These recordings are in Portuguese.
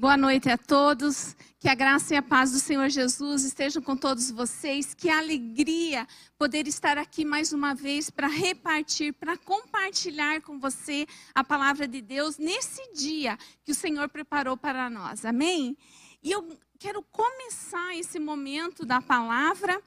Boa noite a todos. Que a graça e a paz do Senhor Jesus estejam com todos vocês. Que alegria poder estar aqui mais uma vez para repartir, para compartilhar com você a palavra de Deus nesse dia que o Senhor preparou para nós. Amém? E eu quero começar esse momento da palavra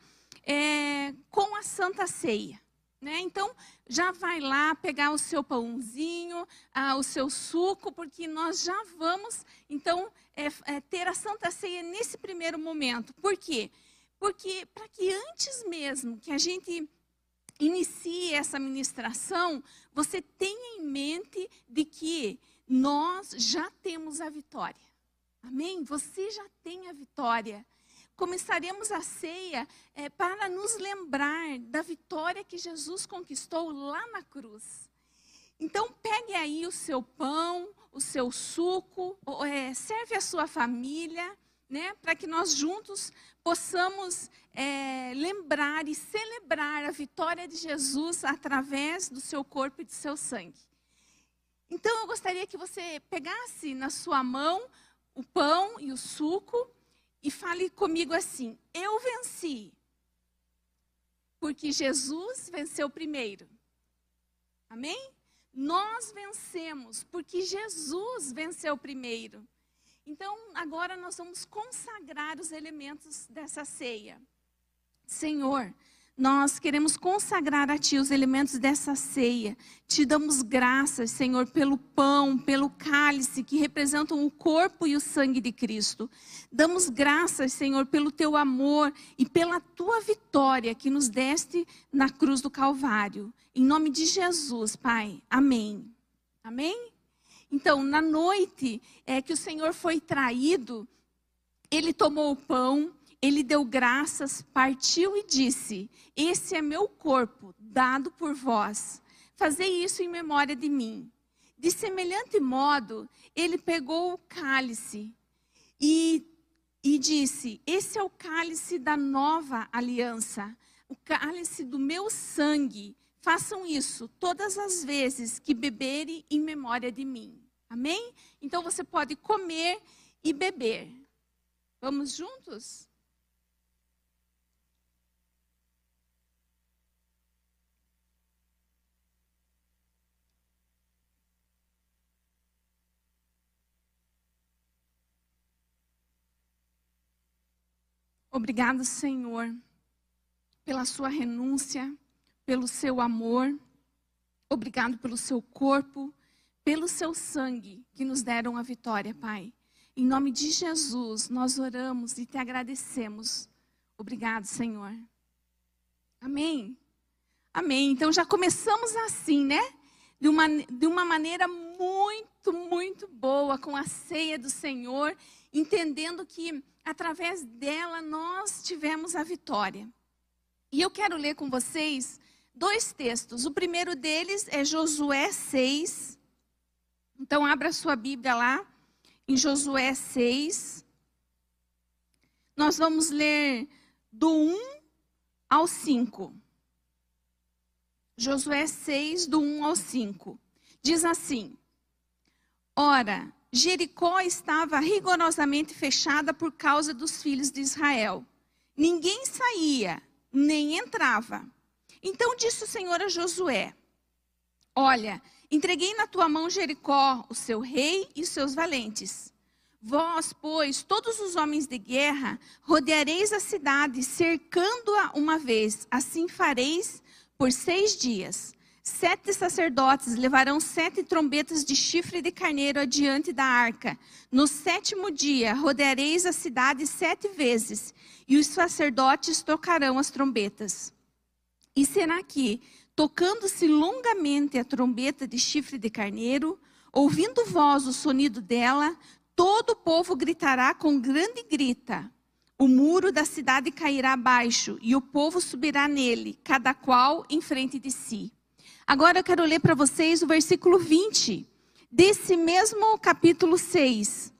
é, com a Santa Ceia. Né? Então, já vai lá pegar o seu pãozinho, ah, o seu suco, porque nós já vamos, então, é, é, ter a Santa Ceia nesse primeiro momento. Por quê? Porque para que antes mesmo que a gente inicie essa ministração, você tenha em mente de que nós já temos a vitória. Amém? Você já tem a vitória começaremos a ceia é, para nos lembrar da vitória que Jesus conquistou lá na cruz. Então, pegue aí o seu pão, o seu suco, é, serve a sua família, né, para que nós juntos possamos é, lembrar e celebrar a vitória de Jesus através do seu corpo e do seu sangue. Então, eu gostaria que você pegasse na sua mão o pão e o suco e fale comigo assim: Eu venci, porque Jesus venceu primeiro. Amém? Nós vencemos, porque Jesus venceu primeiro. Então, agora nós vamos consagrar os elementos dessa ceia. Senhor, nós queremos consagrar a Ti os elementos dessa ceia. Te damos graças, Senhor, pelo pão, pelo cálice que representam o corpo e o sangue de Cristo. Damos graças, Senhor, pelo Teu amor e pela Tua vitória que nos deste na cruz do Calvário. Em nome de Jesus, Pai. Amém. Amém? Então, na noite é que o Senhor foi traído, Ele tomou o pão ele deu graças, partiu e disse: Esse é meu corpo, dado por vós. Fazei isso em memória de mim. De semelhante modo, ele pegou o cálice e, e disse: Esse é o cálice da nova aliança, o cálice do meu sangue. Façam isso todas as vezes que beberem em memória de mim. Amém? Então você pode comer e beber. Vamos juntos? Obrigado, Senhor, pela sua renúncia, pelo seu amor. Obrigado pelo seu corpo, pelo seu sangue que nos deram a vitória, Pai. Em nome de Jesus, nós oramos e te agradecemos. Obrigado, Senhor. Amém. Amém. Então já começamos assim, né? De uma, de uma maneira muito, muito boa, com a ceia do Senhor, entendendo que através dela nós tivemos a vitória. E eu quero ler com vocês dois textos. O primeiro deles é Josué 6. Então, abra sua Bíblia lá, em Josué 6. Nós vamos ler do 1 ao 5. Josué 6, do 1 ao 5. Diz assim: Ora, Jericó estava rigorosamente fechada por causa dos filhos de Israel. Ninguém saía, nem entrava. Então disse o Senhor a Josué: Olha, entreguei na tua mão Jericó, o seu rei e os seus valentes. Vós, pois, todos os homens de guerra, rodeareis a cidade, cercando-a uma vez. Assim fareis por seis dias. Sete sacerdotes levarão sete trombetas de chifre de carneiro adiante da arca. No sétimo dia, rodeareis a cidade sete vezes, e os sacerdotes tocarão as trombetas. E será que, tocando-se longamente a trombeta de chifre de carneiro, ouvindo vós o sonido dela, todo o povo gritará com grande grita. O muro da cidade cairá abaixo, e o povo subirá nele, cada qual em frente de si. Agora eu quero ler para vocês o versículo 20 desse mesmo capítulo 6,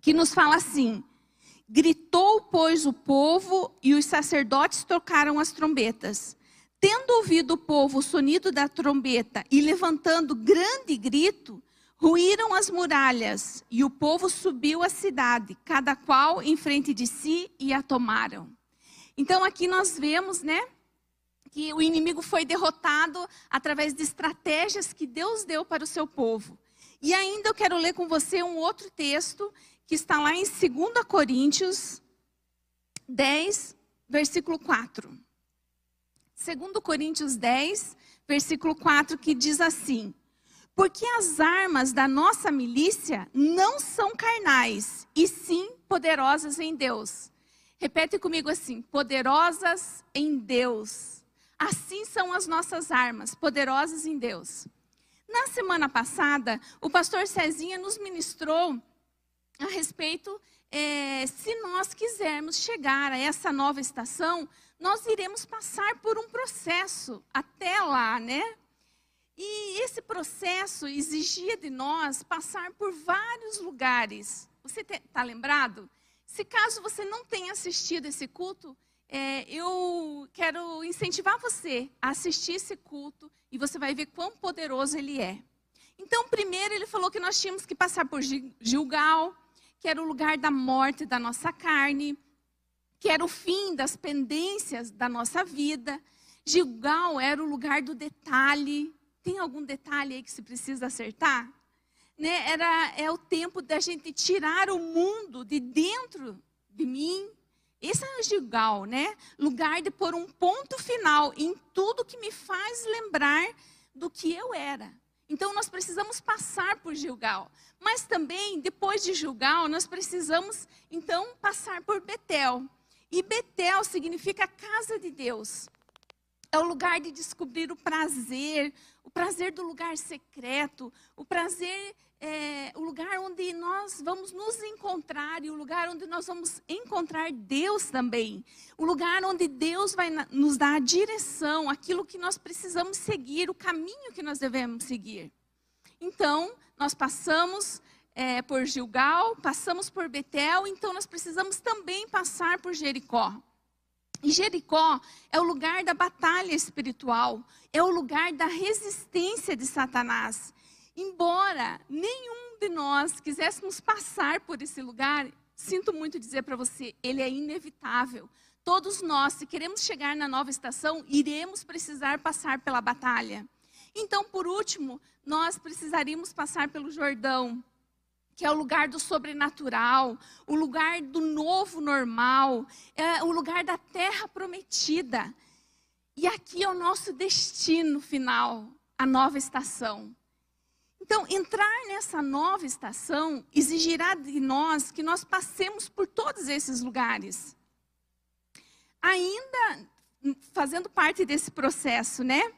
que nos fala assim: Gritou, pois, o povo e os sacerdotes tocaram as trombetas. Tendo ouvido o povo o sonido da trombeta e levantando grande grito, Ruíram as muralhas e o povo subiu à cidade, cada qual em frente de si e a tomaram. Então aqui nós vemos, né, que o inimigo foi derrotado através de estratégias que Deus deu para o seu povo. E ainda eu quero ler com você um outro texto que está lá em 2 Coríntios 10, versículo 4. 2 Coríntios 10, versículo 4, que diz assim: Porque as armas da nossa milícia não são carnais, e sim poderosas em Deus. Repete comigo assim: poderosas em Deus. Assim são as nossas armas, poderosas em Deus. Na semana passada, o pastor Cezinha nos ministrou a respeito é, se nós quisermos chegar a essa nova estação, nós iremos passar por um processo até lá, né? E esse processo exigia de nós passar por vários lugares. Você está lembrado? Se caso você não tenha assistido esse culto, é, eu quero incentivar você a assistir esse culto e você vai ver quão poderoso ele é. Então, primeiro ele falou que nós tínhamos que passar por Gilgal, que era o lugar da morte da nossa carne, que era o fim das pendências da nossa vida. Gilgal era o lugar do detalhe. Tem algum detalhe aí que se precisa acertar? Né? Era, é o tempo da gente tirar o mundo de dentro de mim. Esse é o Gilgal, né? Lugar de pôr um ponto final em tudo que me faz lembrar do que eu era. Então nós precisamos passar por Gilgal. Mas também, depois de Gilgal, nós precisamos então passar por Betel. E Betel significa casa de Deus. É o lugar de descobrir o prazer, o prazer do lugar secreto, o prazer, é, o lugar onde nós vamos nos encontrar e o lugar onde nós vamos encontrar Deus também. O lugar onde Deus vai nos dar a direção, aquilo que nós precisamos seguir, o caminho que nós devemos seguir. Então, nós passamos é, por Gilgal, passamos por Betel, então nós precisamos também passar por Jericó. E Jericó é o lugar da batalha espiritual, é o lugar da resistência de Satanás. Embora nenhum de nós quiséssemos passar por esse lugar, sinto muito dizer para você, ele é inevitável. Todos nós, se queremos chegar na nova estação, iremos precisar passar pela batalha. Então, por último, nós precisaríamos passar pelo Jordão que é o lugar do sobrenatural, o lugar do novo normal, é o lugar da terra prometida. E aqui é o nosso destino final, a nova estação. Então, entrar nessa nova estação exigirá de nós que nós passemos por todos esses lugares. Ainda fazendo parte desse processo, né?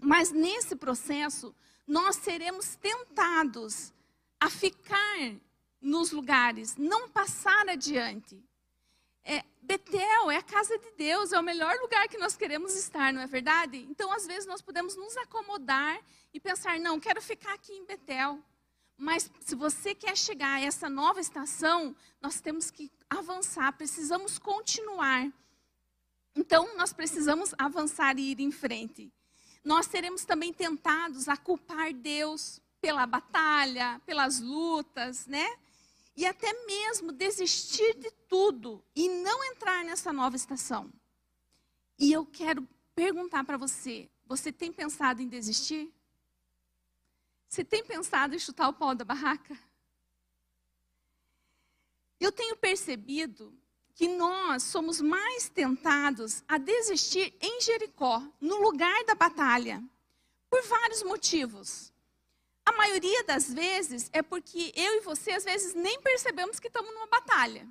Mas nesse processo, nós seremos tentados a ficar nos lugares, não passar adiante. Betel é a casa de Deus, é o melhor lugar que nós queremos estar, não é verdade? Então, às vezes, nós podemos nos acomodar e pensar: não, quero ficar aqui em Betel. Mas se você quer chegar a essa nova estação, nós temos que avançar, precisamos continuar. Então, nós precisamos avançar e ir em frente. Nós seremos também tentados a culpar Deus pela batalha, pelas lutas, né? E até mesmo desistir de tudo e não entrar nessa nova estação. E eu quero perguntar para você: você tem pensado em desistir? Você tem pensado em chutar o pau da barraca? Eu tenho percebido que nós somos mais tentados a desistir em Jericó, no lugar da batalha, por vários motivos. A maioria das vezes é porque eu e você, às vezes, nem percebemos que estamos numa batalha.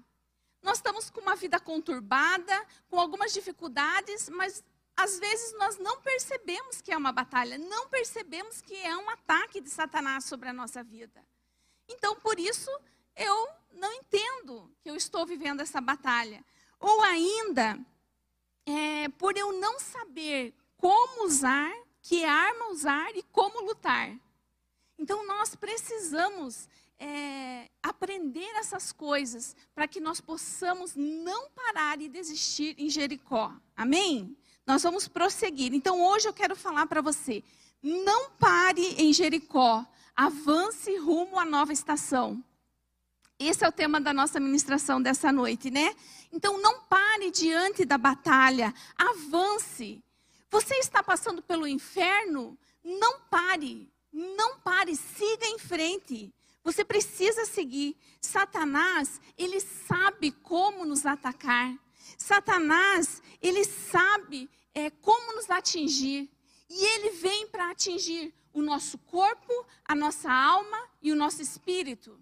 Nós estamos com uma vida conturbada, com algumas dificuldades, mas às vezes nós não percebemos que é uma batalha, não percebemos que é um ataque de Satanás sobre a nossa vida. Então, por isso, eu não entendo que eu estou vivendo essa batalha. Ou ainda, é, por eu não saber como usar, que arma usar e como lutar. Então nós precisamos é, aprender essas coisas para que nós possamos não parar e desistir em Jericó. Amém? Nós vamos prosseguir. Então hoje eu quero falar para você: Não pare em Jericó, avance rumo à nova estação. Esse é o tema da nossa ministração dessa noite, né? Então não pare diante da batalha, avance. Você está passando pelo inferno? Não pare, não pare, siga em frente. Você precisa seguir. Satanás, ele sabe como nos atacar. Satanás, ele sabe é, como nos atingir. E ele vem para atingir o nosso corpo, a nossa alma e o nosso espírito.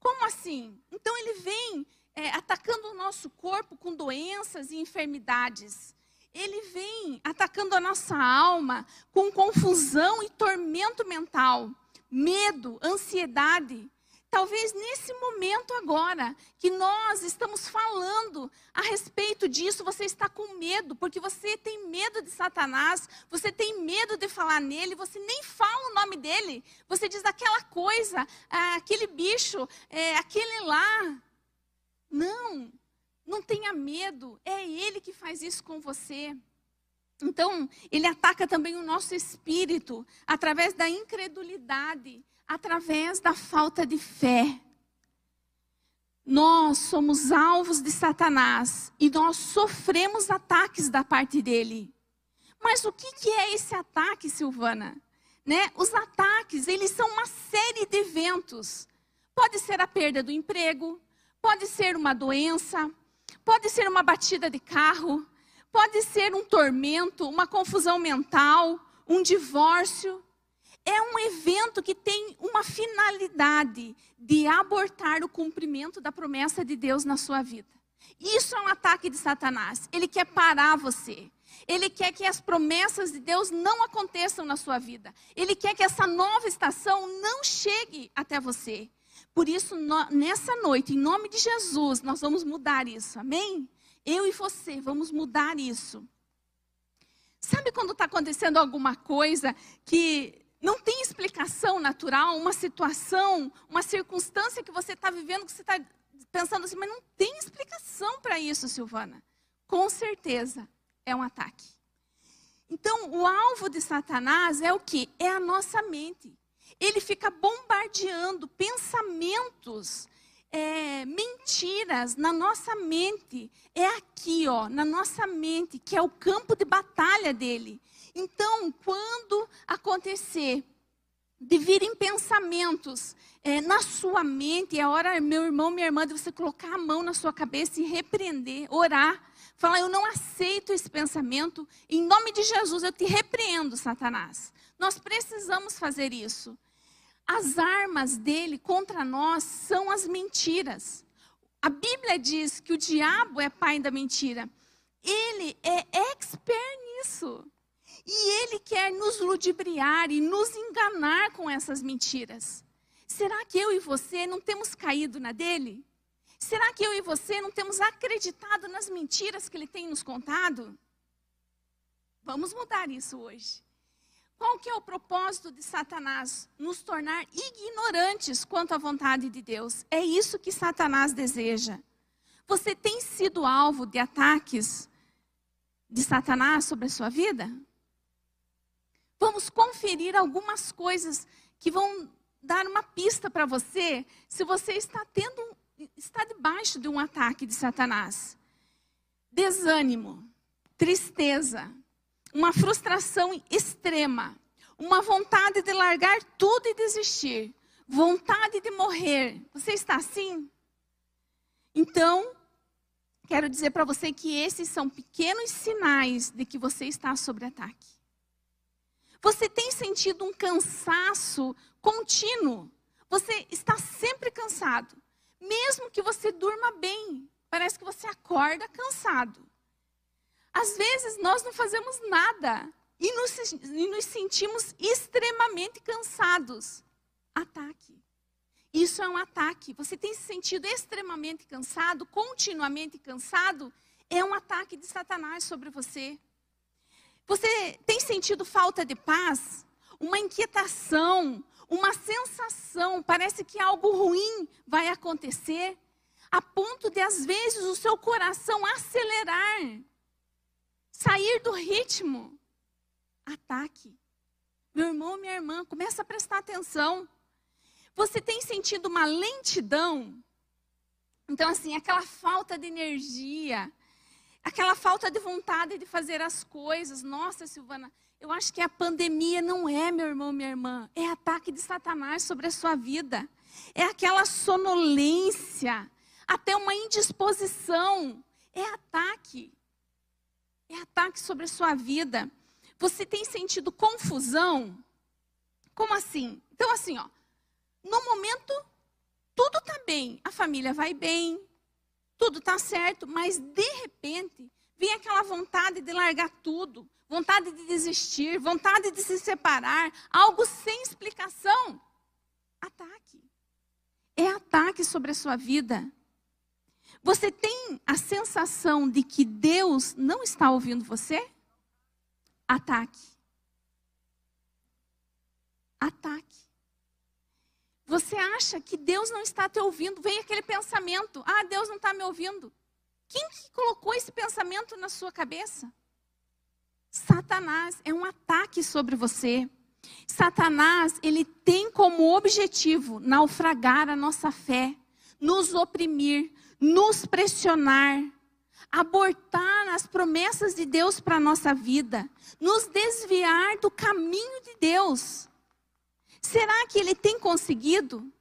Como assim? Então ele vem é, atacando o nosso corpo com doenças e enfermidades. Ele vem atacando a nossa alma com confusão e tormento mental medo, ansiedade. Talvez nesse momento agora que nós estamos falando a respeito disso, você está com medo, porque você tem medo de Satanás, você tem medo de falar nele, você nem fala o nome dele, você diz aquela coisa, ah, aquele bicho, é, aquele lá. Não, não tenha medo, é ele que faz isso com você. Então, ele ataca também o nosso espírito através da incredulidade, através da falta de fé. Nós somos alvos de Satanás e nós sofremos ataques da parte dele. Mas o que, é esse ataque, Silvana? Né? Os ataques, eles são uma série de eventos. Pode ser a perda do emprego, pode ser uma doença, pode ser uma batida de carro, Pode ser um tormento, uma confusão mental, um divórcio. É um evento que tem uma finalidade de abortar o cumprimento da promessa de Deus na sua vida. Isso é um ataque de Satanás. Ele quer parar você. Ele quer que as promessas de Deus não aconteçam na sua vida. Ele quer que essa nova estação não chegue até você. Por isso, nessa noite, em nome de Jesus, nós vamos mudar isso. Amém? Eu e você vamos mudar isso. Sabe quando está acontecendo alguma coisa que não tem explicação natural, uma situação, uma circunstância que você está vivendo, que você está pensando assim, mas não tem explicação para isso, Silvana. Com certeza é um ataque. Então, o alvo de Satanás é o que? É a nossa mente. Ele fica bombardeando pensamentos é, mentiras na nossa mente. É aqui, ó, na nossa mente, que é o campo de batalha dele. Então, quando acontecer de virem pensamentos é, na sua mente, é hora, meu irmão, minha irmã, de você colocar a mão na sua cabeça e repreender, orar. Falar, eu não aceito esse pensamento. Em nome de Jesus, eu te repreendo, Satanás. Nós precisamos fazer isso as armas dele contra nós são as mentiras. A Bíblia diz que o diabo é pai da mentira. Ele é expert nisso. E ele quer nos ludibriar e nos enganar com essas mentiras. Será que eu e você não temos caído na dele? Será que eu e você não temos acreditado nas mentiras que ele tem nos contado? Vamos mudar isso hoje. Qual que é o propósito de Satanás? Nos tornar ignorantes quanto à vontade de Deus. É isso que Satanás deseja. Você tem sido alvo de ataques de Satanás sobre a sua vida? Vamos conferir algumas coisas que vão dar uma pista para você se você está tendo está debaixo de um ataque de Satanás. Desânimo, tristeza, uma frustração extrema, uma vontade de largar tudo e desistir, vontade de morrer. Você está assim? Então, quero dizer para você que esses são pequenos sinais de que você está sob ataque. Você tem sentido um cansaço contínuo. Você está sempre cansado. Mesmo que você durma bem, parece que você acorda cansado. Às vezes nós não fazemos nada e nos, e nos sentimos extremamente cansados. Ataque. Isso é um ataque. Você tem se sentido extremamente cansado, continuamente cansado, é um ataque de Satanás sobre você. Você tem sentido falta de paz, uma inquietação, uma sensação, parece que algo ruim vai acontecer, a ponto de às vezes o seu coração acelerar sair do ritmo. Ataque. Meu irmão, minha irmã, começa a prestar atenção. Você tem sentido uma lentidão? Então, assim, aquela falta de energia, aquela falta de vontade de fazer as coisas. Nossa, Silvana, eu acho que a pandemia não é, meu irmão, minha irmã, é ataque de Satanás sobre a sua vida. É aquela sonolência, até uma indisposição. É ataque. É ataque sobre a sua vida. Você tem sentido confusão? Como assim? Então, assim, ó, no momento, tudo está bem, a família vai bem, tudo está certo, mas de repente, vem aquela vontade de largar tudo, vontade de desistir, vontade de se separar, algo sem explicação. Ataque. É ataque sobre a sua vida. Você tem a sensação de que Deus não está ouvindo você? Ataque. Ataque. Você acha que Deus não está te ouvindo? Vem aquele pensamento: ah, Deus não está me ouvindo. Quem que colocou esse pensamento na sua cabeça? Satanás é um ataque sobre você. Satanás, ele tem como objetivo naufragar a nossa fé, nos oprimir, nos pressionar, abortar as promessas de Deus para a nossa vida, nos desviar do caminho de Deus. Será que ele tem conseguido?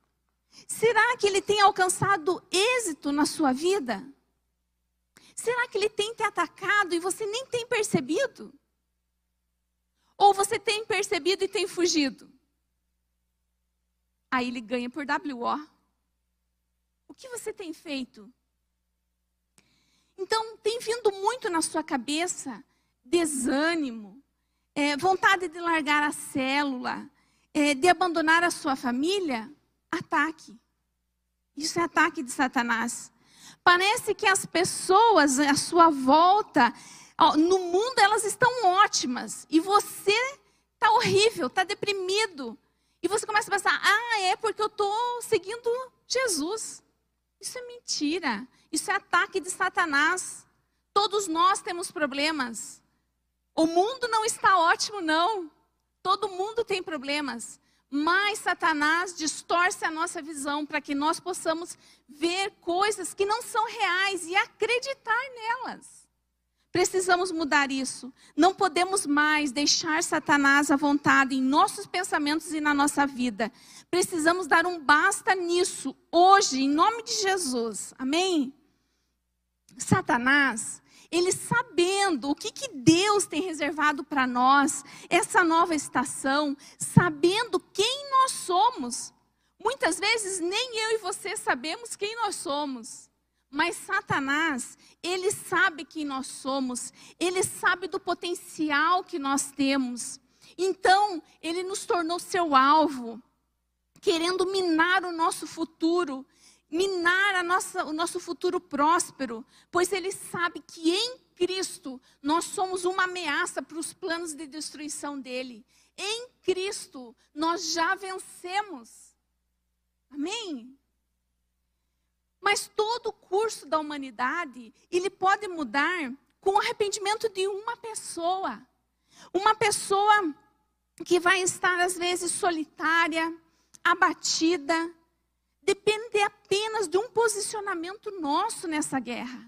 Será que ele tem alcançado êxito na sua vida? Será que ele tem te atacado e você nem tem percebido? Ou você tem percebido e tem fugido? Aí ele ganha por WO. Que você tem feito? Então, tem vindo muito na sua cabeça desânimo, é, vontade de largar a célula, é, de abandonar a sua família? Ataque. Isso é ataque de Satanás. Parece que as pessoas à sua volta, no mundo, elas estão ótimas. E você está horrível, está deprimido. E você começa a pensar: ah, é porque eu estou seguindo Jesus. Isso é mentira. Isso é ataque de Satanás. Todos nós temos problemas. O mundo não está ótimo, não. Todo mundo tem problemas. Mas Satanás distorce a nossa visão para que nós possamos ver coisas que não são reais e acreditar nelas. Precisamos mudar isso. Não podemos mais deixar Satanás à vontade em nossos pensamentos e na nossa vida. Precisamos dar um basta nisso hoje, em nome de Jesus. Amém? Satanás, ele sabendo o que, que Deus tem reservado para nós, essa nova estação, sabendo quem nós somos. Muitas vezes nem eu e você sabemos quem nós somos. Mas Satanás, ele sabe quem nós somos, ele sabe do potencial que nós temos. Então, ele nos tornou seu alvo, querendo minar o nosso futuro, minar nossa, o nosso futuro próspero, pois ele sabe que em Cristo nós somos uma ameaça para os planos de destruição dele. Em Cristo nós já vencemos. Amém? Mas todo o curso da humanidade, ele pode mudar com o arrependimento de uma pessoa. Uma pessoa que vai estar às vezes solitária, abatida, depende apenas de um posicionamento nosso nessa guerra.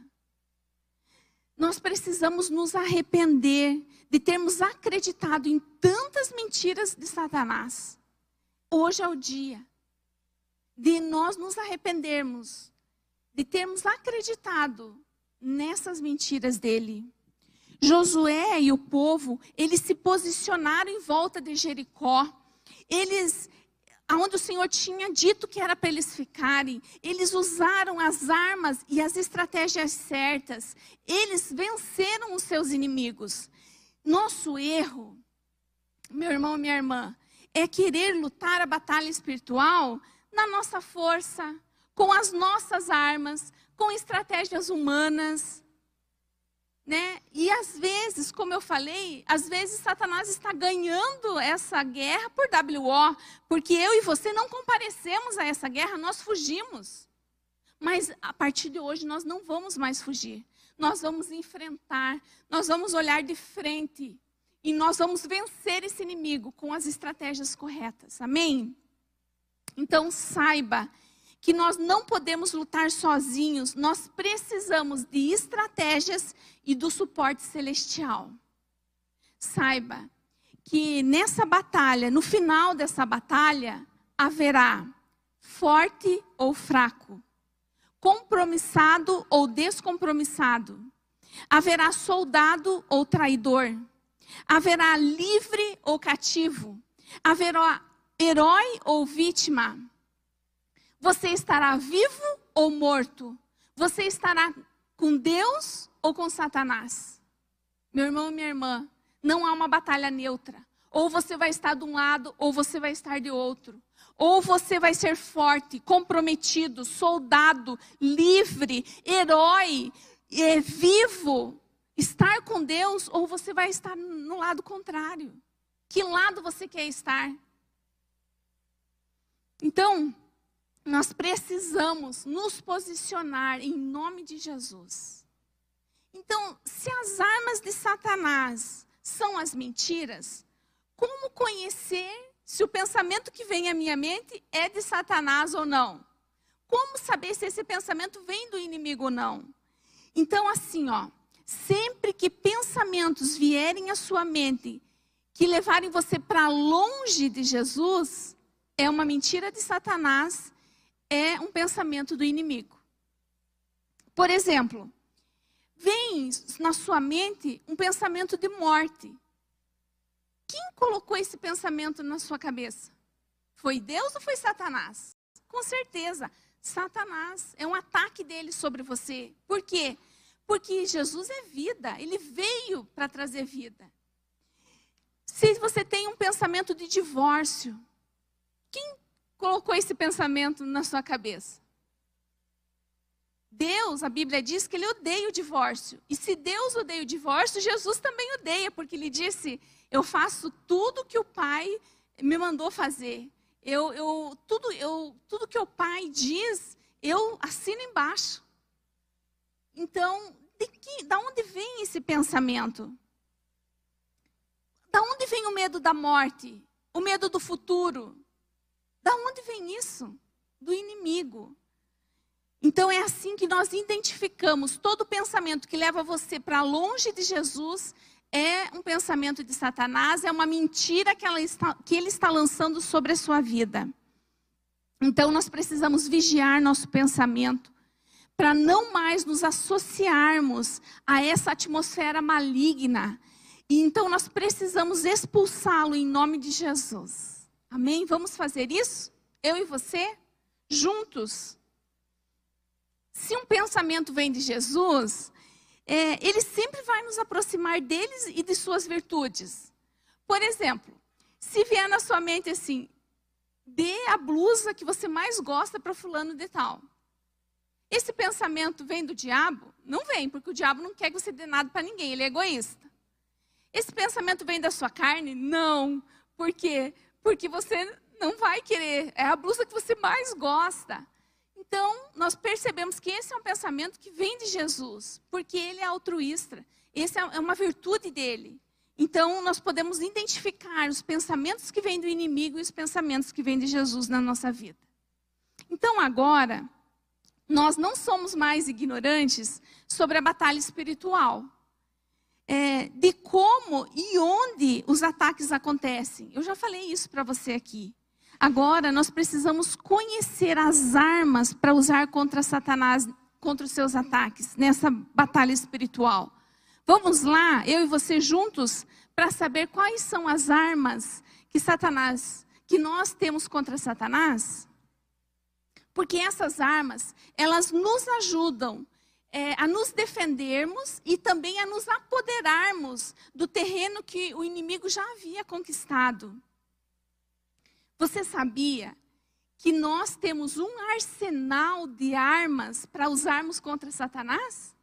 Nós precisamos nos arrepender de termos acreditado em tantas mentiras de Satanás. Hoje é o dia de nós nos arrependermos, de termos acreditado nessas mentiras dele. Josué e o povo, eles se posicionaram em volta de Jericó. Eles aonde o Senhor tinha dito que era para eles ficarem. Eles usaram as armas e as estratégias certas. Eles venceram os seus inimigos. Nosso erro, meu irmão e minha irmã, é querer lutar a batalha espiritual na nossa força, com as nossas armas, com estratégias humanas. Né? E às vezes, como eu falei, às vezes Satanás está ganhando essa guerra por WO, porque eu e você não comparecemos a essa guerra, nós fugimos. Mas a partir de hoje nós não vamos mais fugir. Nós vamos enfrentar, nós vamos olhar de frente E nós vamos vencer esse inimigo com as estratégias corretas. Amém? Então saiba que nós não podemos lutar sozinhos, nós precisamos de estratégias e do suporte celestial. Saiba que nessa batalha, no final dessa batalha, haverá forte ou fraco, compromissado ou descompromissado, haverá soldado ou traidor, haverá livre ou cativo, haverá herói ou vítima. Você estará vivo ou morto? Você estará com Deus ou com Satanás? Meu irmão e minha irmã, não há uma batalha neutra. Ou você vai estar de um lado, ou você vai estar de outro. Ou você vai ser forte, comprometido, soldado, livre, herói, é, vivo, estar com Deus, ou você vai estar no lado contrário. Que lado você quer estar? Então, nós precisamos nos posicionar em nome de Jesus. Então, se as armas de Satanás são as mentiras, como conhecer se o pensamento que vem à minha mente é de Satanás ou não? Como saber se esse pensamento vem do inimigo ou não? Então, assim, ó, sempre que pensamentos vierem à sua mente que levarem você para longe de Jesus, é uma mentira de Satanás, é um pensamento do inimigo. Por exemplo, vem na sua mente um pensamento de morte. Quem colocou esse pensamento na sua cabeça? Foi Deus ou foi Satanás? Com certeza, Satanás. É um ataque dele sobre você. Por quê? Porque Jesus é vida, ele veio para trazer vida. Se você tem um pensamento de divórcio, quem colocou esse pensamento na sua cabeça? Deus, a Bíblia diz que ele odeia o divórcio. E se Deus odeia o divórcio, Jesus também odeia, porque ele disse: Eu faço tudo que o Pai me mandou fazer. Eu, eu, tudo, eu, tudo que o Pai diz, eu assino embaixo. Então, de que, da onde vem esse pensamento? Da onde vem o medo da morte? O medo do futuro? Da onde vem isso? Do inimigo. Então é assim que nós identificamos todo pensamento que leva você para longe de Jesus é um pensamento de Satanás, é uma mentira que, está, que ele está lançando sobre a sua vida. Então nós precisamos vigiar nosso pensamento para não mais nos associarmos a essa atmosfera maligna. E então nós precisamos expulsá-lo em nome de Jesus. Amém? Vamos fazer isso? Eu e você? Juntos? Se um pensamento vem de Jesus, é, ele sempre vai nos aproximar deles e de suas virtudes. Por exemplo, se vier na sua mente assim, dê a blusa que você mais gosta para fulano de tal. Esse pensamento vem do diabo? Não vem, porque o diabo não quer que você dê nada para ninguém, ele é egoísta. Esse pensamento vem da sua carne? Não. Por quê? Porque você não vai querer. É a blusa que você mais gosta. Então, nós percebemos que esse é um pensamento que vem de Jesus, porque ele é altruísta. Essa é uma virtude dele. Então, nós podemos identificar os pensamentos que vêm do inimigo e os pensamentos que vêm de Jesus na nossa vida. Então, agora, nós não somos mais ignorantes sobre a batalha espiritual. É, de como e onde os ataques acontecem. Eu já falei isso para você aqui. Agora nós precisamos conhecer as armas para usar contra Satanás, contra os seus ataques, nessa batalha espiritual. Vamos lá, eu e você juntos, para saber quais são as armas que Satanás, que nós temos contra Satanás? Porque essas armas, elas nos ajudam é, a nos defendermos e também a nos apoderarmos do terreno que o inimigo já havia conquistado. Você sabia que nós temos um arsenal de armas para usarmos contra Satanás?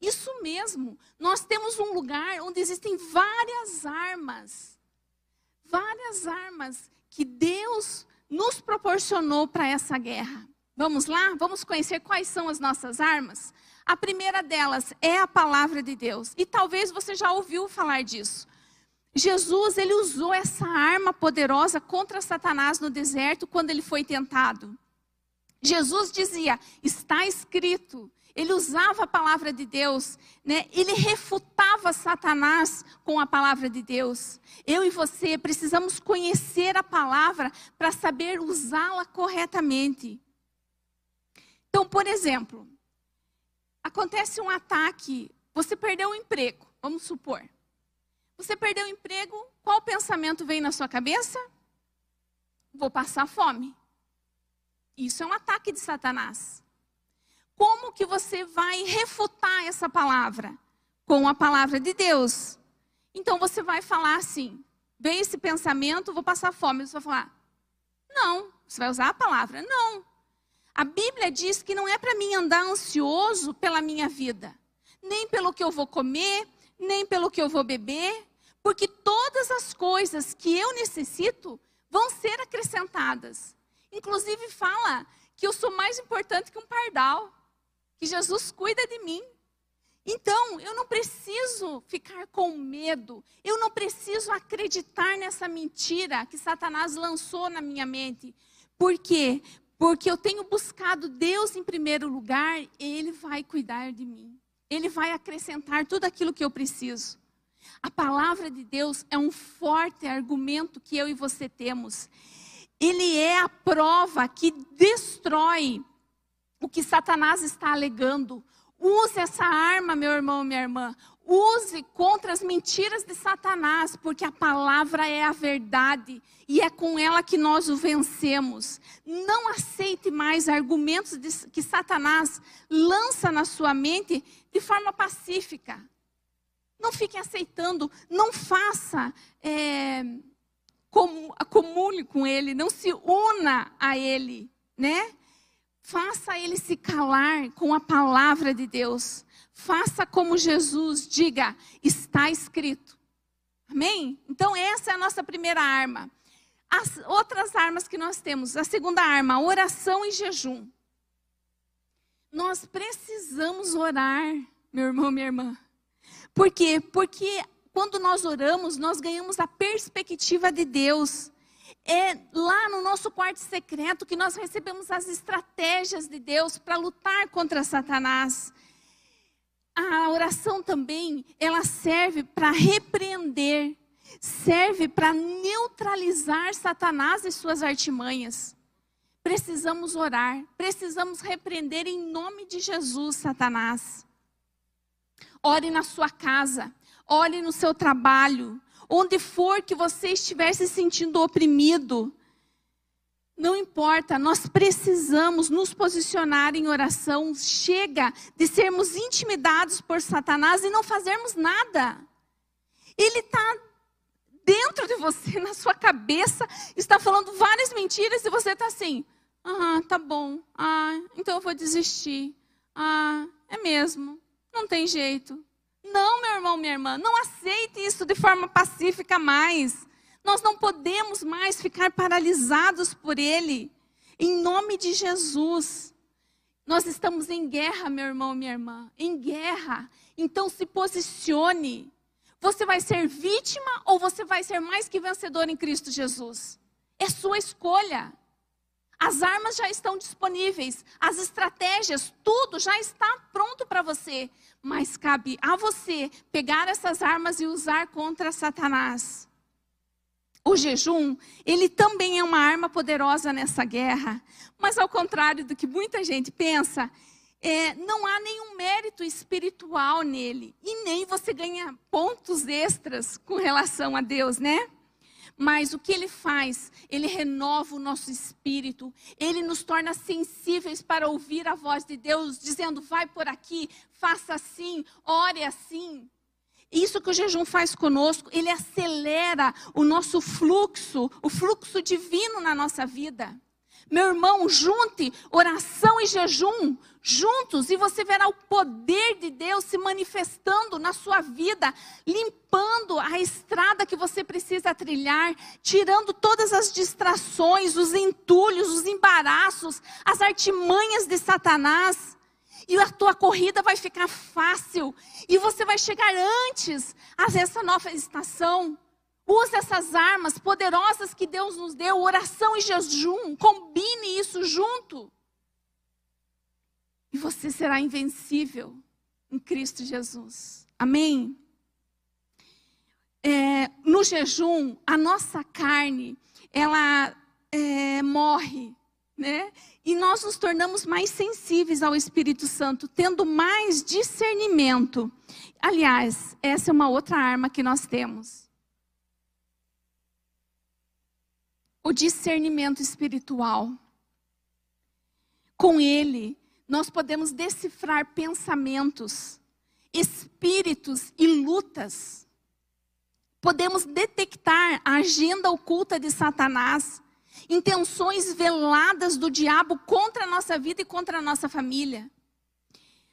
Isso mesmo, nós temos um lugar onde existem várias armas. Várias armas que Deus nos proporcionou para essa guerra. Vamos lá? Vamos conhecer quais são as nossas armas? A primeira delas é a palavra de Deus. E talvez você já ouviu falar disso. Jesus, ele usou essa arma poderosa contra Satanás no deserto quando ele foi tentado. Jesus dizia: "Está escrito". Ele usava a palavra de Deus, né? Ele refutava Satanás com a palavra de Deus. Eu e você precisamos conhecer a palavra para saber usá-la corretamente. Então, por exemplo, acontece um ataque, você perdeu o emprego, vamos supor. Você perdeu o emprego, qual pensamento vem na sua cabeça? Vou passar fome. Isso é um ataque de Satanás. Como que você vai refutar essa palavra? Com a palavra de Deus. Então você vai falar assim: vem esse pensamento, vou passar fome. Você vai falar: não. Você vai usar a palavra: não. A Bíblia diz que não é para mim andar ansioso pela minha vida, nem pelo que eu vou comer, nem pelo que eu vou beber, porque todas as coisas que eu necessito vão ser acrescentadas. Inclusive fala que eu sou mais importante que um pardal que Jesus cuida de mim. Então, eu não preciso ficar com medo, eu não preciso acreditar nessa mentira que Satanás lançou na minha mente. Por quê? Porque eu tenho buscado Deus em primeiro lugar Ele vai cuidar de mim. Ele vai acrescentar tudo aquilo que eu preciso. A palavra de Deus é um forte argumento que eu e você temos. Ele é a prova que destrói o que Satanás está alegando. Use essa arma, meu irmão, minha irmã. Use contra as mentiras de Satanás, porque a palavra é a verdade e é com ela que nós o vencemos. Não aceite mais argumentos de, que Satanás lança na sua mente de forma pacífica. Não fique aceitando, não faça, é, com, acumule com ele, não se una a ele, né? Faça ele se calar com a palavra de Deus. Faça como Jesus, diga, está escrito. Amém? Então, essa é a nossa primeira arma. As outras armas que nós temos, a segunda arma, oração e jejum. Nós precisamos orar, meu irmão, minha irmã. Por quê? Porque quando nós oramos, nós ganhamos a perspectiva de Deus é lá no nosso quarto secreto que nós recebemos as estratégias de Deus para lutar contra Satanás. A oração também, ela serve para repreender, serve para neutralizar Satanás e suas artimanhas. Precisamos orar, precisamos repreender em nome de Jesus Satanás. Ore na sua casa, ore no seu trabalho, Onde for que você estiver se sentindo oprimido, não importa, nós precisamos nos posicionar em oração. Chega de sermos intimidados por Satanás e não fazermos nada. Ele está dentro de você, na sua cabeça, está falando várias mentiras e você está assim: ah, tá bom, ah, então eu vou desistir. Ah, é mesmo, não tem jeito. Não, meu irmão, minha irmã, não aceite isso de forma pacífica mais. Nós não podemos mais ficar paralisados por ele. Em nome de Jesus. Nós estamos em guerra, meu irmão, minha irmã, em guerra. Então se posicione. Você vai ser vítima ou você vai ser mais que vencedor em Cristo Jesus? É sua escolha. As armas já estão disponíveis, as estratégias, tudo já está pronto para você, mas cabe a você pegar essas armas e usar contra Satanás. O jejum, ele também é uma arma poderosa nessa guerra, mas ao contrário do que muita gente pensa, é, não há nenhum mérito espiritual nele e nem você ganha pontos extras com relação a Deus, né? Mas o que ele faz? Ele renova o nosso espírito, ele nos torna sensíveis para ouvir a voz de Deus, dizendo: vai por aqui, faça assim, ore assim. Isso que o jejum faz conosco, ele acelera o nosso fluxo, o fluxo divino na nossa vida. Meu irmão, junte oração e jejum juntos e você verá o poder de Deus se manifestando na sua vida, limpando a estrada que você precisa trilhar, tirando todas as distrações, os entulhos, os embaraços, as artimanhas de Satanás. E a tua corrida vai ficar fácil. E você vai chegar antes a essa nova estação Use essas armas poderosas que Deus nos deu, oração e jejum. Combine isso junto. E você será invencível em Cristo Jesus. Amém? É, no jejum, a nossa carne, ela é, morre, né? E nós nos tornamos mais sensíveis ao Espírito Santo, tendo mais discernimento. Aliás, essa é uma outra arma que nós temos. O discernimento espiritual. Com ele, nós podemos decifrar pensamentos, espíritos e lutas. Podemos detectar a agenda oculta de Satanás, intenções veladas do diabo contra a nossa vida e contra a nossa família.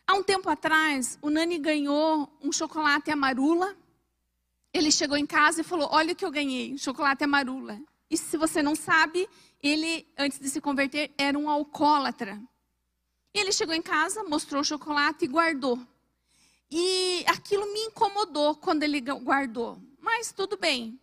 Há um tempo atrás, o Nani ganhou um chocolate amarula. Ele chegou em casa e falou: Olha o que eu ganhei, um chocolate amarula. E se você não sabe, ele, antes de se converter, era um alcoólatra. Ele chegou em casa, mostrou o chocolate e guardou. E aquilo me incomodou quando ele guardou. Mas tudo bem.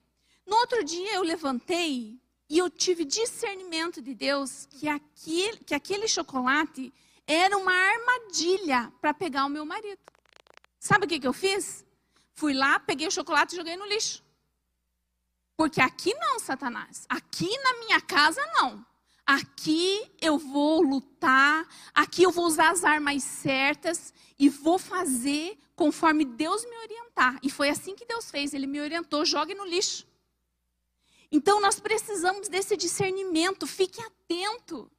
No outro dia eu levantei e eu tive discernimento de Deus que aquele, que aquele chocolate era uma armadilha para pegar o meu marido. Sabe o que, que eu fiz? Fui lá, peguei o chocolate e joguei no lixo. Porque aqui não, Satanás. Aqui na minha casa não. Aqui eu vou lutar, aqui eu vou usar as armas certas e vou fazer conforme Deus me orientar. E foi assim que Deus fez, ele me orientou, jogue no lixo. Então nós precisamos desse discernimento, fique atento.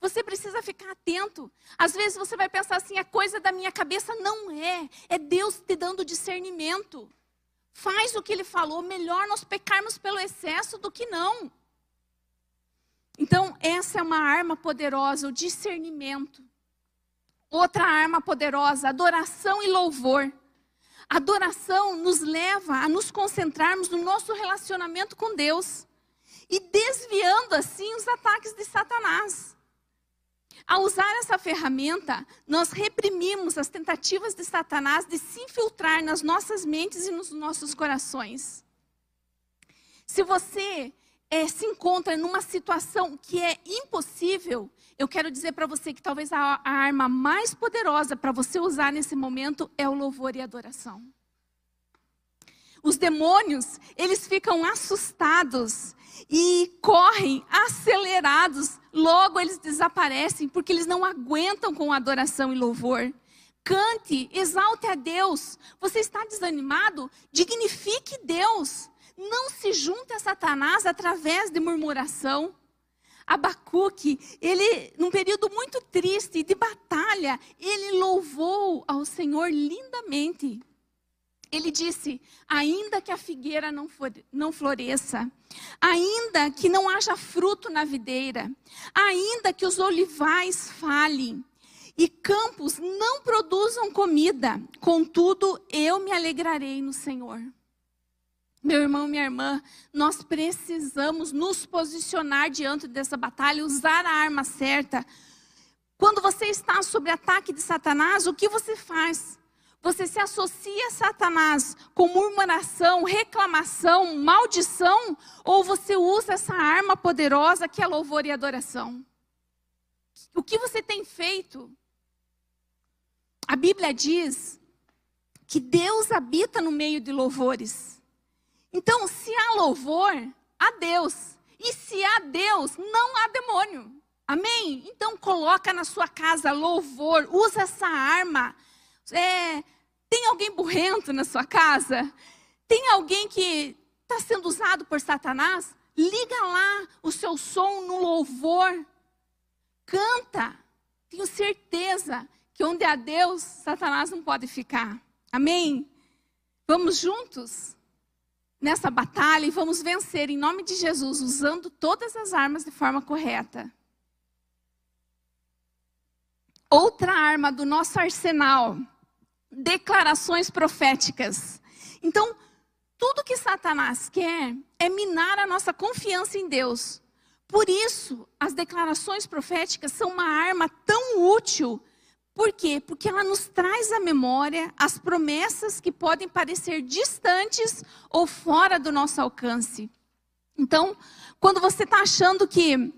Você precisa ficar atento. Às vezes você vai pensar assim, é coisa da minha cabeça. Não é. É Deus te dando discernimento. Faz o que ele falou. Melhor nós pecarmos pelo excesso do que não. Então, essa é uma arma poderosa, o discernimento. Outra arma poderosa, adoração e louvor. Adoração nos leva a nos concentrarmos no nosso relacionamento com Deus e desviando assim os ataques de Satanás. Ao usar essa ferramenta, nós reprimimos as tentativas de Satanás de se infiltrar nas nossas mentes e nos nossos corações. Se você é, se encontra numa situação que é impossível, eu quero dizer para você que talvez a, a arma mais poderosa para você usar nesse momento é o louvor e a adoração. Os demônios, eles ficam assustados e correm acelerados, logo eles desaparecem, porque eles não aguentam com adoração e louvor. Cante, exalte a Deus. Você está desanimado? Dignifique Deus. Não se junte a Satanás através de murmuração. Abacuque, ele, num período muito triste de batalha, ele louvou ao Senhor lindamente. Ele disse: ainda que a figueira não, for, não floresça, ainda que não haja fruto na videira, ainda que os olivais falhem e campos não produzam comida, contudo eu me alegrarei no Senhor. Meu irmão, minha irmã, nós precisamos nos posicionar diante dessa batalha, usar a arma certa. Quando você está sob ataque de Satanás, o que você faz? Você se associa a Satanás com murmuração, reclamação, maldição, ou você usa essa arma poderosa que é louvor e adoração? O que você tem feito? A Bíblia diz que Deus habita no meio de louvores. Então, se há louvor, há Deus. E se há Deus, não há demônio. Amém? Então coloca na sua casa louvor, usa essa arma. É, tem alguém burrento na sua casa? Tem alguém que está sendo usado por Satanás? Liga lá o seu som no louvor. Canta. Tenho certeza que onde há Deus, Satanás não pode ficar. Amém? Vamos juntos? nessa batalha e vamos vencer em nome de Jesus, usando todas as armas de forma correta. Outra arma do nosso arsenal, declarações proféticas. Então, tudo que Satanás quer é minar a nossa confiança em Deus. Por isso, as declarações proféticas são uma arma tão útil Por quê? Porque ela nos traz à memória as promessas que podem parecer distantes ou fora do nosso alcance. Então, quando você está achando que,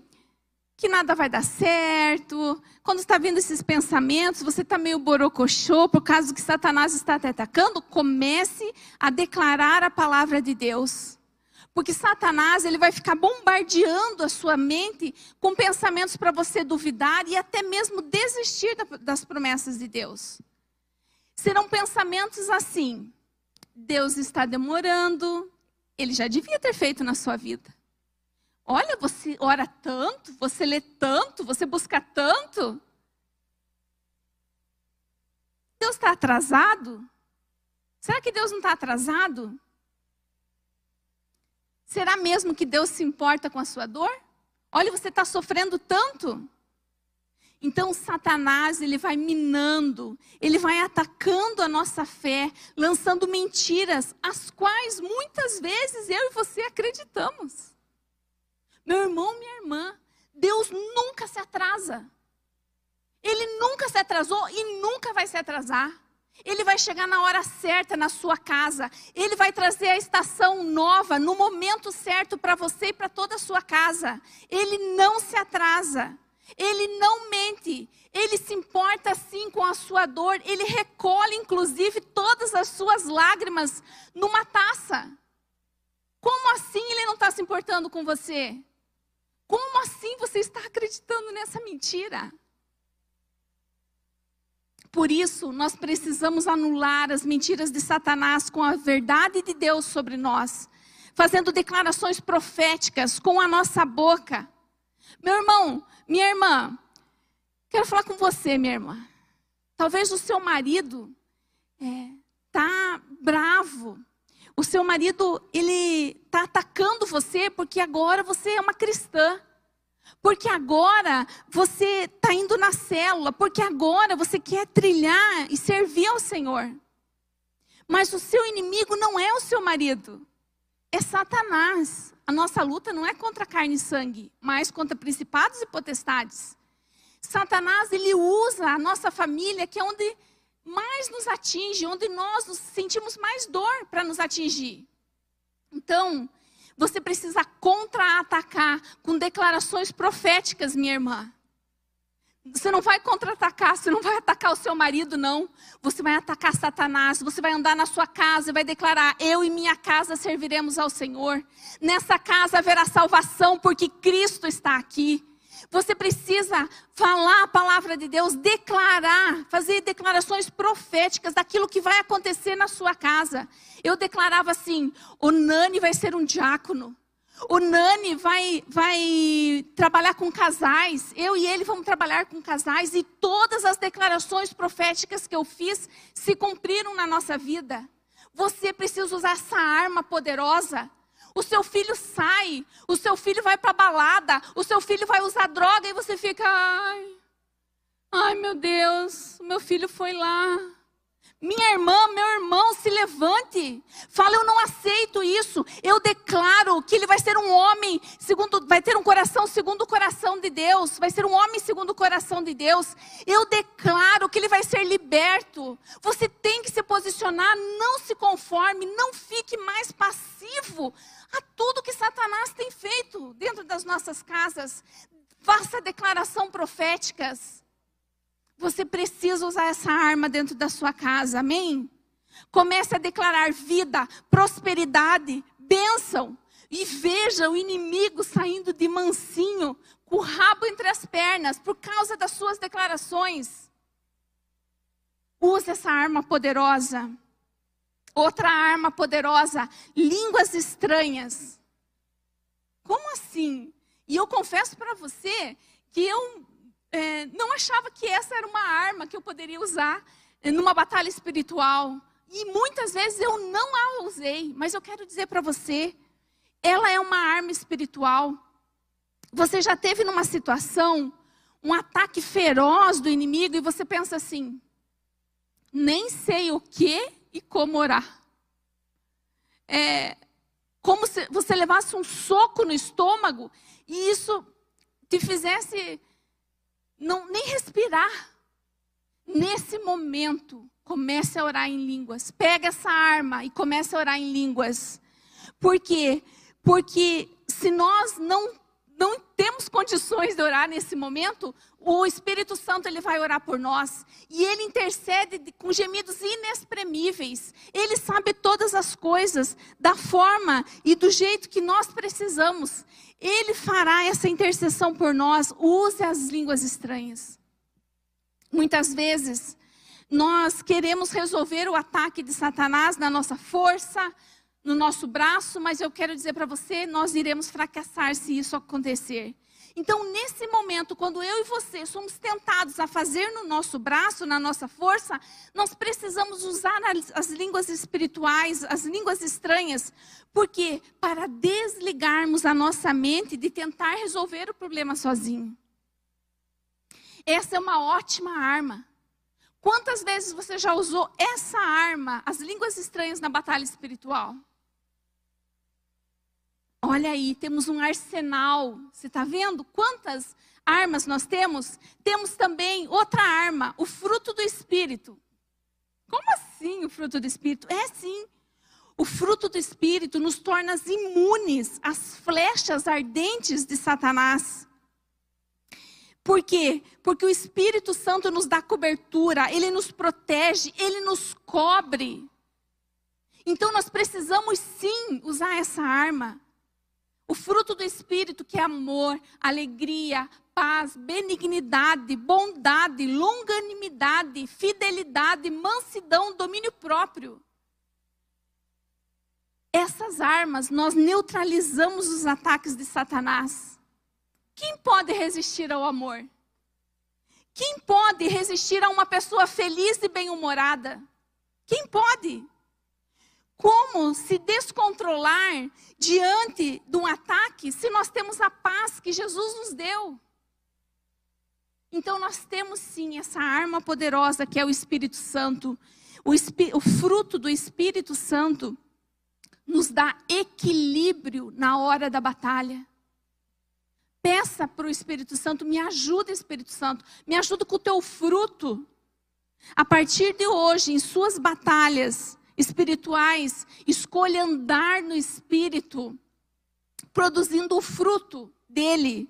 que nada vai dar certo, quando está vindo esses pensamentos, você está meio borocochô por causa que Satanás está te atacando, comece a declarar a palavra de Deus. Porque Satanás, ele vai ficar bombardeando a sua mente com pensamentos para você duvidar e até mesmo desistir das promessas de Deus. Serão pensamentos assim: Deus está demorando, ele já devia ter feito na sua vida. Olha, você ora tanto, você lê tanto, você busca tanto. Deus está atrasado? Será que Deus não está atrasado? Será mesmo que Deus se importa com a sua dor? Olha, você está sofrendo tanto. Então, Satanás, ele vai minando, ele vai atacando a nossa fé, lançando mentiras, as quais muitas vezes eu e você acreditamos. Meu irmão, minha irmã, Deus nunca se atrasa. Ele nunca se atrasou e nunca vai se atrasar. Ele vai chegar na hora certa na sua casa. Ele vai trazer a estação nova no momento certo para você e para toda a sua casa. Ele não se atrasa. Ele não mente. Ele se importa sim com a sua dor. Ele recolhe, inclusive, todas as suas lágrimas numa taça. Como assim ele não está se importando com você? Como assim você está acreditando nessa mentira? Por isso, nós precisamos anular as mentiras de Satanás com a verdade de Deus sobre nós, fazendo declarações proféticas com a nossa boca. Meu irmão, minha irmã, quero falar com você, minha irmã. Talvez o seu marido é, bravo. O seu marido ele está atacando você porque agora você é uma cristã. Porque agora você está indo na célula, porque agora você quer trilhar e servir ao Senhor. Mas o seu inimigo não é o seu marido, é Satanás. A nossa luta não é contra carne e sangue, mas contra principados e potestades. Satanás, ele usa a nossa família, que é onde mais nos atinge, onde nós nos sentimos mais dor para nos atingir. Então, você precisa contra-atacar com declarações proféticas, minha irmã. Você não vai contra-atacar, você não vai atacar o seu marido, não. Você vai atacar Satanás, você vai andar na sua casa e vai declarar: Eu e minha casa serviremos ao Senhor. Nessa casa haverá salvação, porque Cristo está aqui. Você precisa falar a palavra de Deus, declarar, fazer declarações proféticas daquilo que vai acontecer na sua casa. Eu declarava assim: o Nani vai ser um diácono. O Nani vai, vai trabalhar com casais. Eu e ele vamos trabalhar com casais. E todas as declarações proféticas que eu fiz se cumpriram na nossa vida. Você precisa usar essa arma poderosa o seu filho sai, o seu filho vai para balada, o seu filho vai usar droga e você fica, ai, ai meu Deus, meu filho foi lá. Minha irmã, meu irmão, se levante. Fala, eu não aceito isso. Eu declaro que ele vai ser um homem segundo, vai ter um coração segundo o coração de Deus, vai ser um homem segundo o coração de Deus. Eu declaro que ele vai ser liberto. Você tem que se posicionar, não se conforme, não fique mais passivo a tudo que Satanás tem feito dentro das nossas casas. Faça declaração proféticas. Você precisa usar essa arma dentro da sua casa, amém? Comece a declarar vida, prosperidade, bênção. E veja o inimigo saindo de mansinho, com o rabo entre as pernas, por causa das suas declarações. Use essa arma poderosa. Outra arma poderosa, línguas estranhas. Como assim? E eu confesso para você que eu é, não achava que essa era uma arma que eu poderia usar numa batalha espiritual. E muitas vezes eu não a usei, mas eu quero dizer para você, ela é uma arma espiritual. Você já teve numa situação um ataque feroz do inimigo e você pensa assim: nem sei o que e como orar. É como se você levasse um soco no estômago e isso te fizesse não, nem respirar. nesse momento, comece a orar em línguas. Pega essa arma e comece a orar em línguas. Por quê? Porque se nós não não temos condições de orar nesse momento, o Espírito Santo ele vai orar por nós e ele intercede com gemidos inexprimíveis. Ele sabe todas as coisas da forma e do jeito que nós precisamos. Ele fará essa intercessão por nós. Use as línguas estranhas. Muitas vezes nós queremos resolver o ataque de Satanás na nossa força, no nosso braço, mas eu quero dizer para você, nós iremos fracassar se isso acontecer. Então, nesse momento, quando eu e você somos tentados a fazer no nosso braço, na nossa força, nós precisamos usar as línguas espirituais, as línguas estranhas, porque para desligarmos a nossa mente de tentar resolver o problema sozinho. Essa é uma ótima arma. Quantas vezes você já usou essa arma, as línguas estranhas, na batalha espiritual? Olha aí, temos um arsenal. Você está vendo quantas armas nós temos? Temos também outra arma, o fruto do Espírito. Como assim o fruto do Espírito? É sim. O fruto do Espírito nos torna imunes às flechas ardentes de Satanás. Por quê? Porque o Espírito Santo nos dá cobertura, ele nos protege, ele nos cobre. Então nós precisamos sim usar essa arma. O fruto do Espírito, que é amor, alegria, paz, benignidade, bondade, longanimidade, fidelidade, mansidão, domínio próprio. Essas armas, nós neutralizamos os ataques de Satanás. Quem pode resistir ao amor? Quem pode resistir a uma pessoa feliz e bem-humorada? Quem pode? Como se descontrolar diante de um ataque se nós temos a paz que Jesus nos deu? Então nós temos sim essa arma poderosa que é o Espírito Santo. O, o fruto do Espírito Santo nos dá equilíbrio na hora da batalha. Peça para o Espírito Santo, me ajuda, Espírito Santo, me ajuda com o teu fruto. A partir de hoje, em suas batalhas, espirituais, escolha andar no espírito, produzindo o fruto dele,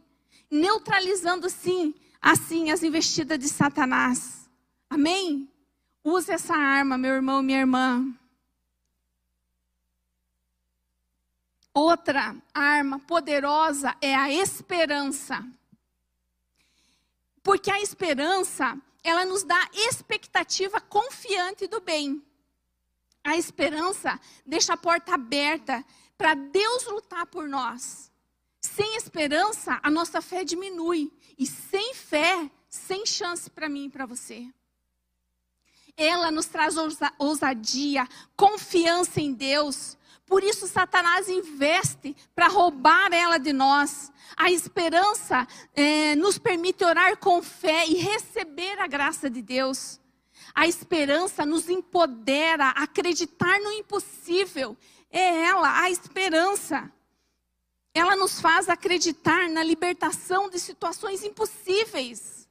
neutralizando sim, assim as investidas de Satanás. Amém? Use essa arma, meu irmão, minha irmã. Outra arma poderosa é a esperança. Porque a esperança, ela nos dá expectativa confiante do bem. A esperança deixa a porta aberta para Deus lutar por nós. Sem esperança, a nossa fé diminui. E sem fé, sem chance para mim e para você. Ela nos traz ousadia, confiança em Deus. Por isso, Satanás investe para roubar ela de nós. A esperança é, nos permite orar com fé e receber a graça de Deus. A esperança nos empodera a acreditar no impossível. É ela, a esperança. Ela nos faz acreditar na libertação de situações impossíveis.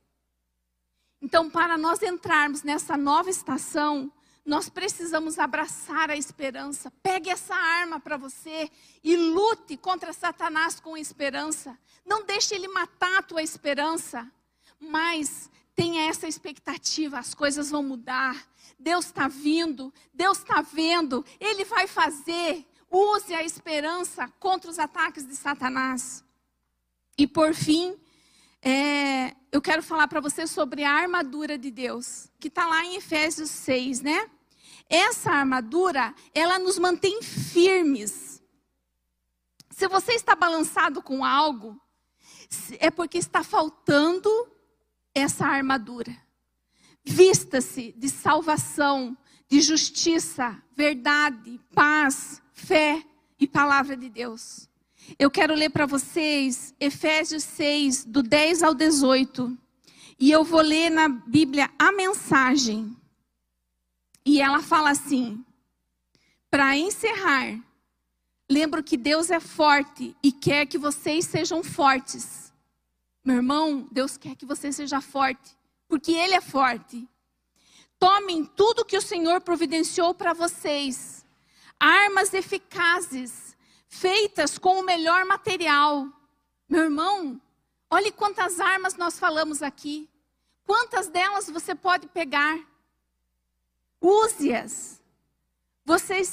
Então, para nós entrarmos nessa nova estação, nós precisamos abraçar a esperança. Pegue essa arma para você e lute contra Satanás com esperança. Não deixe ele matar a tua esperança, mas tenha essa expectativa, as coisas vão mudar. Deus está vindo, Deus está vendo, Ele vai fazer. Use a esperança contra os ataques de Satanás. E por fim, é, eu quero falar para você sobre a armadura de Deus, que está lá em Efésios 6, né? Essa armadura, ela nos mantém firmes. Se você está balançado com algo, é porque está faltando essa armadura. Vista-se de salvação, de justiça, verdade, paz, fé e palavra de Deus. Eu quero ler para vocês Efésios 6, do 10 ao 18. E eu vou ler na Bíblia a mensagem. E ela fala assim: para encerrar, lembro que Deus é forte e quer que vocês sejam fortes. Meu irmão, Deus quer que você seja forte, porque Ele é forte. Tomem tudo que o Senhor providenciou para vocês. Armas eficazes, feitas com o melhor material. Meu irmão, olhe quantas armas nós falamos aqui. Quantas delas você pode pegar? Use-as. Vocês,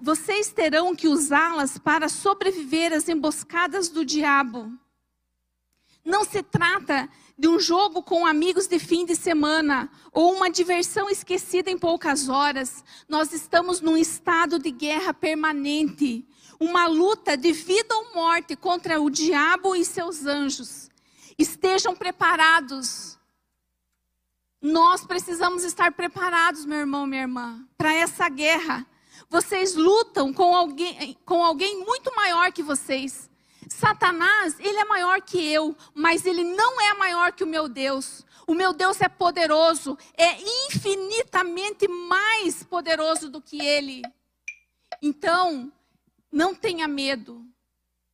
vocês terão que usá-las para sobreviver às emboscadas do diabo. Não se trata de um jogo com amigos de fim de semana ou uma diversão esquecida em poucas horas. Nós estamos num estado de guerra permanente, uma luta de vida ou morte contra o diabo e seus anjos. Estejam preparados. Nós precisamos estar preparados, meu irmão, minha irmã, para essa guerra. Vocês lutam com alguém, com alguém muito maior que vocês. Satanás, ele é maior que eu, mas ele não é maior que o meu Deus. O meu Deus é poderoso, é infinitamente mais poderoso do que ele. Então, não tenha medo.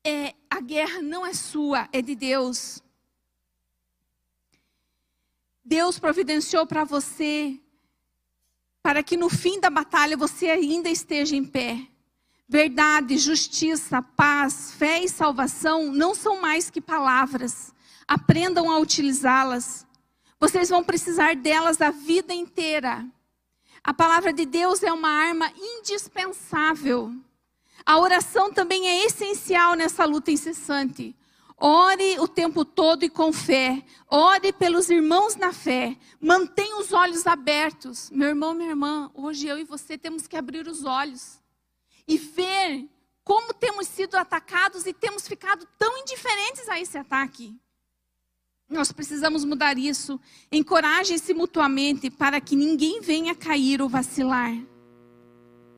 É, a guerra não é sua, é de Deus. Deus providenciou para você, para que no fim da batalha você ainda esteja em pé. Verdade, justiça, paz, fé e salvação não são mais que palavras. Aprendam a utilizá-las. Vocês vão precisar delas a vida inteira. A palavra de Deus é uma arma indispensável. A oração também é essencial nessa luta incessante. Ore o tempo todo e com fé. Ore pelos irmãos na fé. Mantenha os olhos abertos. Meu irmão, minha irmã, hoje eu e você temos que abrir os olhos e ver como temos sido atacados e temos ficado tão indiferentes a esse ataque. Nós precisamos mudar isso. Encorajem-se mutuamente para que ninguém venha cair ou vacilar.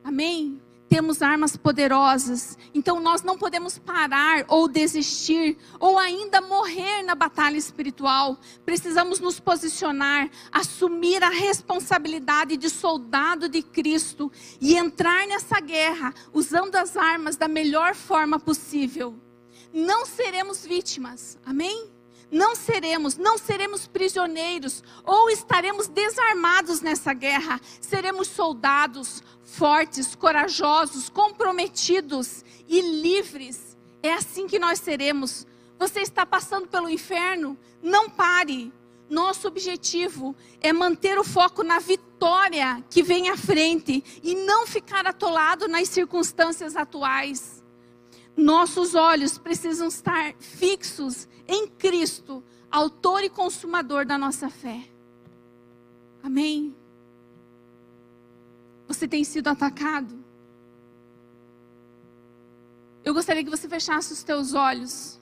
Amém? Temos armas poderosas, então nós não podemos parar ou desistir, ou ainda morrer na batalha espiritual. Precisamos nos posicionar, assumir a responsabilidade de soldado de Cristo e entrar nessa guerra usando as armas da melhor forma possível. Não seremos vítimas, amém? Não seremos, não seremos prisioneiros ou estaremos desarmados nessa guerra. Seremos soldados fortes, corajosos, comprometidos e livres. É assim que nós seremos. Você está passando pelo inferno? Não pare. Nosso objetivo é manter o foco na vitória que vem à frente e não ficar atolado nas circunstâncias atuais. Nossos olhos precisam estar fixos em Cristo, autor e consumador da nossa fé. Amém? Você tem sido atacado? Eu gostaria que você fechasse os teus olhos.